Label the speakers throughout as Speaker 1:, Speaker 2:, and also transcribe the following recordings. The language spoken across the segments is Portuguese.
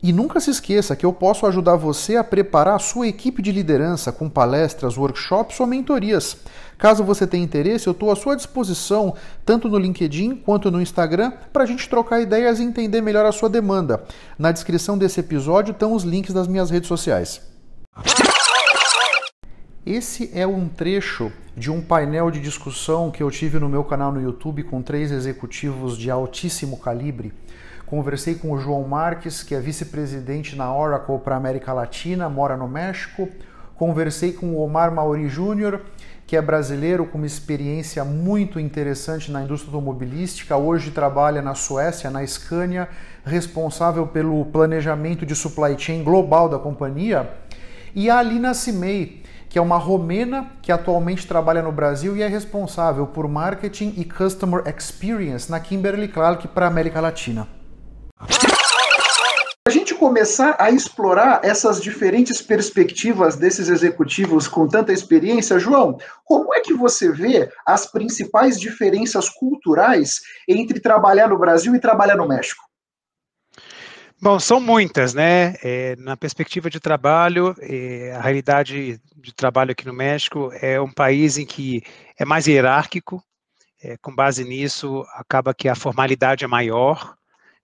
Speaker 1: E nunca se esqueça que eu posso ajudar você a preparar a sua equipe de liderança com palestras, workshops ou mentorias. Caso você tenha interesse, eu estou à sua disposição, tanto no LinkedIn quanto no Instagram, para a gente trocar ideias e entender melhor a sua demanda. Na descrição desse episódio estão os links das minhas redes sociais. Esse é um trecho de um painel de discussão que eu tive no meu canal no YouTube com três executivos de altíssimo calibre Conversei com o João Marques, que é vice-presidente na Oracle para América Latina, mora no México. Conversei com o Omar Mauri Júnior, que é brasileiro com uma experiência muito interessante na indústria automobilística. Hoje trabalha na Suécia, na Scania, responsável pelo planejamento de supply chain global da companhia. E a Alina Cimei, que é uma romena que atualmente trabalha no Brasil e é responsável por marketing e customer experience na Kimberly Clark para a América Latina
Speaker 2: a gente começar a explorar essas diferentes perspectivas desses executivos com tanta experiência, João, como é que você vê as principais diferenças culturais entre trabalhar no Brasil e trabalhar no México?
Speaker 3: Bom, são muitas, né? É, na perspectiva de trabalho, é, a realidade de trabalho aqui no México é um país em que é mais hierárquico, é, com base nisso, acaba que a formalidade é maior,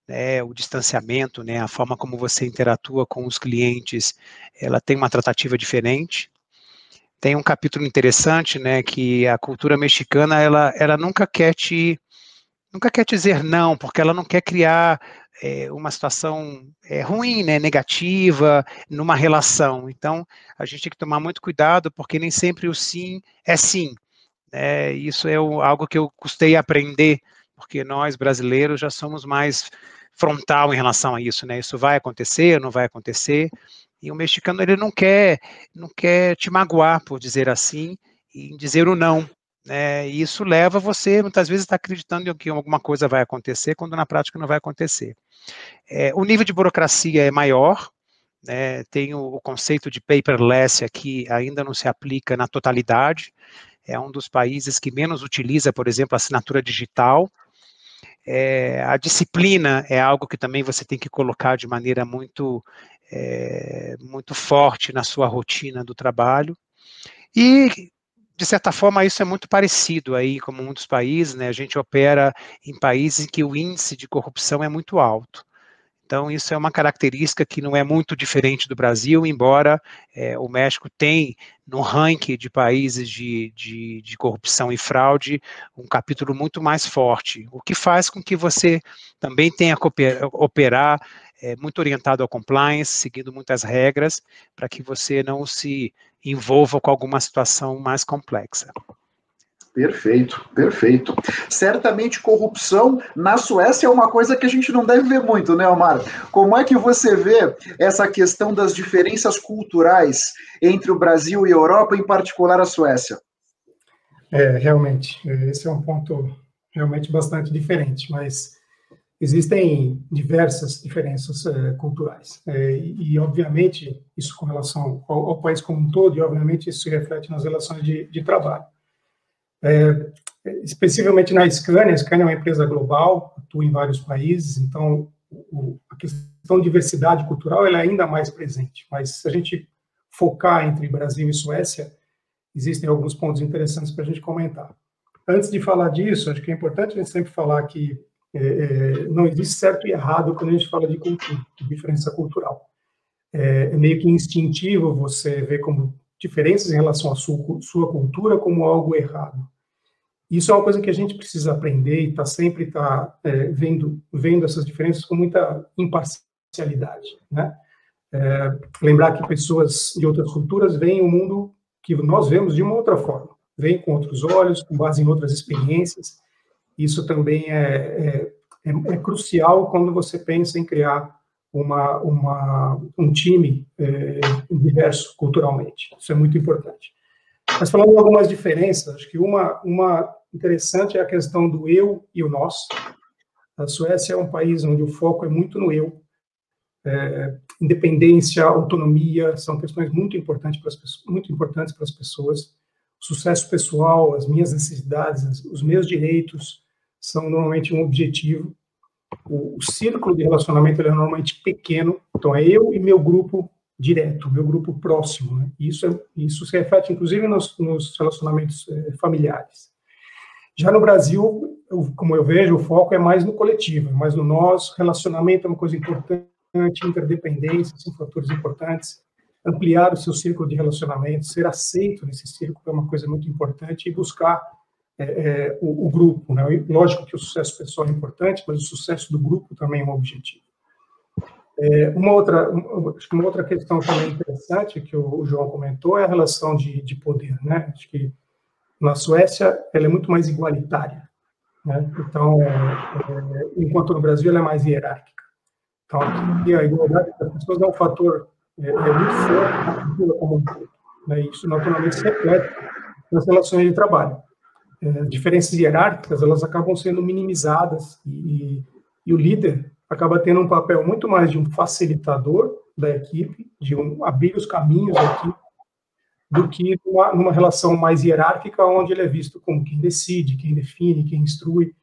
Speaker 3: né, o distanciamento, né, a forma como você interatua com os clientes, ela tem uma tratativa diferente. Tem um capítulo interessante, né, que a cultura mexicana, ela, ela nunca quer te, nunca quer dizer não, porque ela não quer criar é, uma situação é, ruim, né, negativa, numa relação. Então, a gente tem que tomar muito cuidado, porque nem sempre o sim é sim. É, isso é o, algo que eu custei aprender porque nós brasileiros já somos mais frontal em relação a isso, né? Isso vai acontecer, não vai acontecer. E o mexicano ele não quer, não quer te magoar, por dizer assim, e dizer o não. Né? E isso leva você muitas vezes estar tá acreditando que alguma coisa vai acontecer, quando na prática não vai acontecer. É, o nível de burocracia é maior, né? tem o, o conceito de paperless aqui ainda não se aplica na totalidade. É um dos países que menos utiliza, por exemplo, a assinatura digital. É, a disciplina é algo que também você tem que colocar de maneira muito, é, muito forte na sua rotina do trabalho. E, de certa forma, isso é muito parecido aí, como muitos países, né? A gente opera em países em que o índice de corrupção é muito alto. Então, isso é uma característica que não é muito diferente do Brasil, embora é, o México tem, no ranking de países de, de, de, corrupção e fraude, um capítulo muito mais forte, o que faz com que você também tenha que operar é, muito orientado ao compliance, seguindo muitas regras, para que você não se envolva com alguma situação mais complexa.
Speaker 2: Perfeito, perfeito. Certamente corrupção na Suécia é uma coisa que a gente não deve ver muito, né, Omar? Como é que você vê essa questão das diferenças culturais entre o Brasil e a Europa, em particular a Suécia?
Speaker 4: É, realmente, esse é um ponto realmente bastante diferente, mas existem diversas diferenças é, culturais. É, e, obviamente, isso com relação ao, ao, país como um todo, e obviamente isso se reflete nas relações de, de trabalho. É, especificamente na Scania, a Scania é uma empresa global, atua em vários países, então o, a questão de diversidade cultural é ainda mais presente. Mas se a gente focar entre Brasil e Suécia, existem alguns pontos interessantes para a gente comentar. Antes de falar disso, acho que é importante a gente sempre falar que é, é, não existe certo e errado quando a gente fala de cultura, de diferença cultural. É, é meio que instintivo você ver como diferenças em relação à sua, sua cultura como algo errado. Isso é uma coisa que a gente precisa aprender e está sempre tá, é, vendo, vendo essas diferenças com muita imparcialidade. Né? É, lembrar que pessoas de outras culturas veem o mundo que nós vemos de uma outra forma, veem com outros olhos, com base em outras experiências. Isso também é, é, é, é crucial quando você pensa em criar uma, uma, um time é, diverso culturalmente. Isso é muito importante. Mas falando de algumas diferenças, acho que uma, uma interessante é a questão do eu e o nós. A Suécia é um país onde o foco é muito no eu. É, independência, autonomia são questões muito importantes para as pessoas, muito importantes para as pessoas. Sucesso pessoal, as minhas necessidades, os meus direitos são normalmente um objetivo. O, o círculo de relacionamento é normalmente pequeno, então é eu e meu grupo direto, meu grupo próximo. Né? Isso, é, isso se reflete, inclusive, nos, nos relacionamentos é, familiares. Já no Brasil, eu, como eu vejo, o foco é mais no coletivo, é mais no nós, relacionamento é uma coisa importante, interdependência são fatores importantes, ampliar o seu círculo de relacionamento, ser aceito nesse círculo é uma coisa muito importante e buscar é, é, o, o, grupo. Né? Lógico que o sucesso pessoal é importante, mas o sucesso do grupo também é um objetivo. É, uma, outra, uma outra questão também interessante que o, o João comentou é a relação de, de poder. Né? Acho que na Suécia ela é muito mais igualitária. Né? Então, é, enquanto no Brasil ela é mais hierárquica. Então, aqui a igualdade das pessoas é um fator é, é muito forte na cultura. Né? Isso naturalmente se reflete nas relações de trabalho. É, diferenças hierárquicas elas acabam sendo minimizadas e, e o líder acaba tendo um papel muito mais de um facilitador da equipe, de um, abrir os caminhos da equipe, do que numa, numa, relação mais hierárquica, onde ele é visto como quem decide, quem define, quem instrui,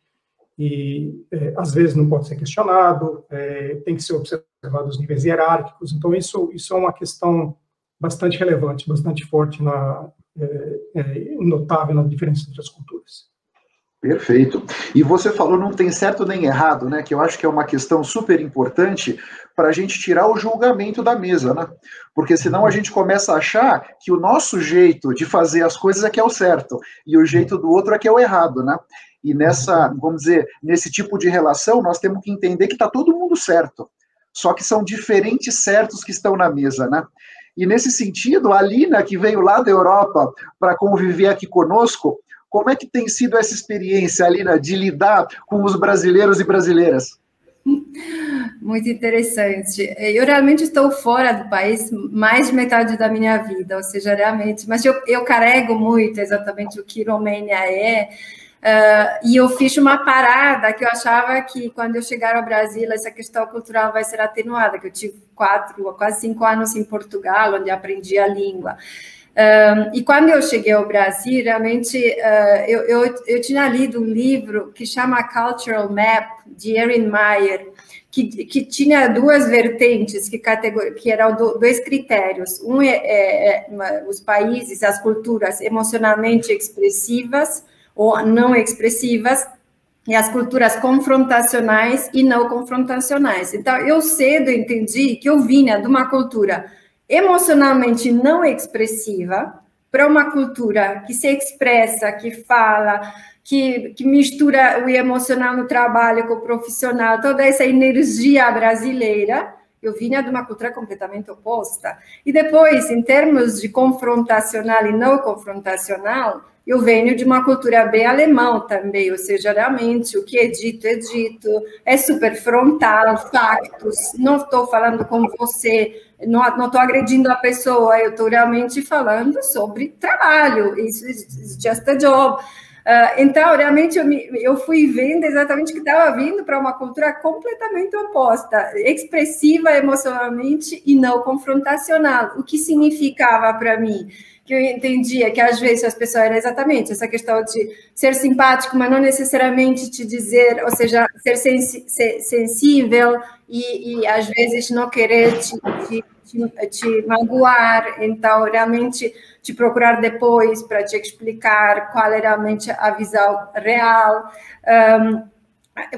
Speaker 4: e é, às vezes não pode ser questionado, é, tem que ser observado os níveis hierárquicos, então isso, isso é uma questão bastante relevante, bastante forte, na, é, é notável na diferença entre as culturas.
Speaker 2: Perfeito. E você falou não tem certo nem errado, né? Que eu acho que é uma questão super importante para a gente tirar o julgamento da mesa, né? Porque senão a gente começa a achar que o nosso jeito de fazer as coisas é que é o certo e o jeito do outro é que é o errado, né? E nessa, vamos dizer, nesse tipo de relação, nós temos que entender que está todo mundo certo. Só que são diferentes certos que estão na mesa, né? E nesse sentido, a Lina, que veio lá da Europa para conviver aqui conosco, como é que tem sido essa experiência, Alina, de lidar com os brasileiros e brasileiras?
Speaker 5: Muito interessante. Eu realmente estou fora do país mais de metade da minha vida, ou seja, realmente, mas eu, eu carrego muito exatamente o que Romênia é. Uh, e eu fiz uma parada que eu achava que quando eu chegar ao Brasil essa questão cultural vai ser atenuada, que eu tive quatro, quase cinco anos em Portugal, onde aprendi a língua. Um, e quando eu cheguei ao Brasil, realmente uh, eu, eu, eu, tinha lido um livro que chama Cultural Map, de Erin Meyer, que, que tinha duas vertentes, que, categor, que eram do, dois critérios. Um é, é, é, os países, as culturas emocionalmente expressivas ou não expressivas, e as culturas confrontacionais e não confrontacionais. Então, eu cedo entendi que eu vinha de uma cultura emocionalmente não expressiva para uma cultura que se expressa, que fala, que, que, mistura o emocional no trabalho com o profissional, toda essa energia brasileira, eu vinha de uma cultura completamente oposta. E depois, em termos de confrontacional e não confrontacional, eu venho de uma cultura bem alemã também, ou seja, realmente o que é dito é dito, é super frontal, factos, não estou falando com você, não estou agredindo a pessoa, eu estou realmente falando sobre trabalho, isso é just a job. Uh, então, realmente, eu, me, eu, fui vendo exatamente que estava vindo para uma cultura completamente oposta, expressiva emocionalmente e não confrontacional. O que significava para mim? Que eu entendia que às vezes as pessoas era exatamente essa questão de ser simpático, mas não necessariamente te dizer, ou seja, ser, sensi ser sensível e, e, às vezes não querer te, te, te, te, magoar, então realmente te procurar depois para te explicar qual é realmente a visão real. Um,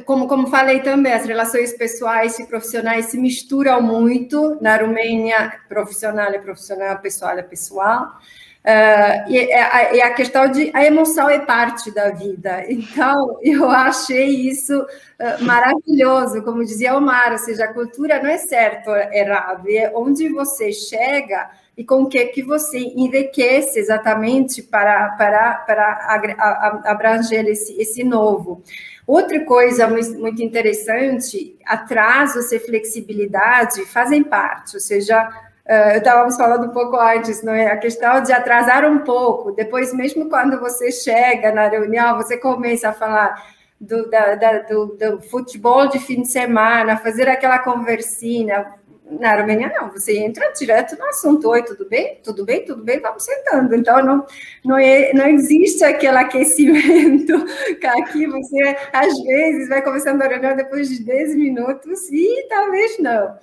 Speaker 5: como, como falei também, as relações pessoais e profissionais se misturam muito. Na Romênia, profissional é profissional, pessoal é pessoal. Uh, e, a, e, a, questão de a emoção é parte da vida. Então, eu achei isso uh, maravilhoso, como dizia Omar, ou seja, a cultura não é certo ou errado, é onde você chega e com o que, que você enriquece exatamente para, para, para abranger esse, esse novo. Outra coisa muito interessante, atrasos e flexibilidade fazem parte, ou seja, Uh, estávamos falando um pouco antes, não é? A questão de atrasar um pouco. Depois, mesmo quando você chega na reunião, você começa a falar do, da, da, do, do futebol de fim de semana, fazer aquela conversinha. Na Armênia, não, você entra direto no assunto. Oi, tudo bem? Tudo bem? Tudo bem? Vamos sentando. Então, não, não, é, não existe aquele aquecimento que aqui você, às vezes, vai começando a reunião depois de 10 minutos e talvez não.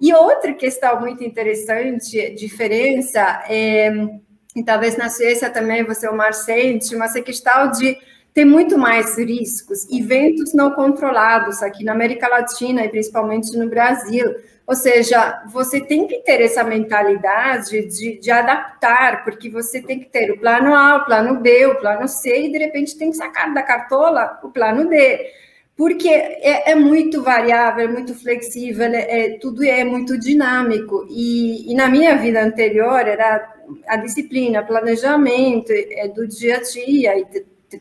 Speaker 5: E outra questão muito interessante, diferença, é, e talvez na Suécia também você, o Mar, sente, mas a questão de ter muito mais riscos, eventos não controlados aqui na América Latina e principalmente no Brasil. Ou seja, você tem que ter essa mentalidade de, de, adaptar, porque você tem que ter o plano A, o plano B, o plano C, e de repente tem que sacar da cartola o plano D porque é, é, muito variável, é muito flexível, é, é, tudo é muito dinâmico. E, e, na minha vida anterior era a disciplina, planejamento, é do dia a dia,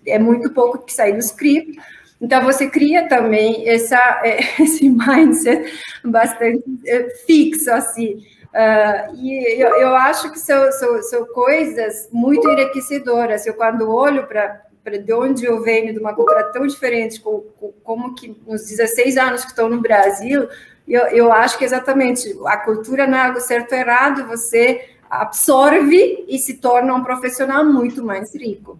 Speaker 5: é muito pouco que sai do script. Então, você cria também essa, esse mindset bastante é, fixo, assim. Uh, e eu, eu, acho que são, são, são coisas muito enriquecedoras. Eu, quando olho para de onde eu venho, de uma cultura tão diferente, como que nos 16 anos que estou no Brasil, eu, eu acho que exatamente a cultura não é algo certo ou errado, você absorve e se torna um profissional muito mais rico.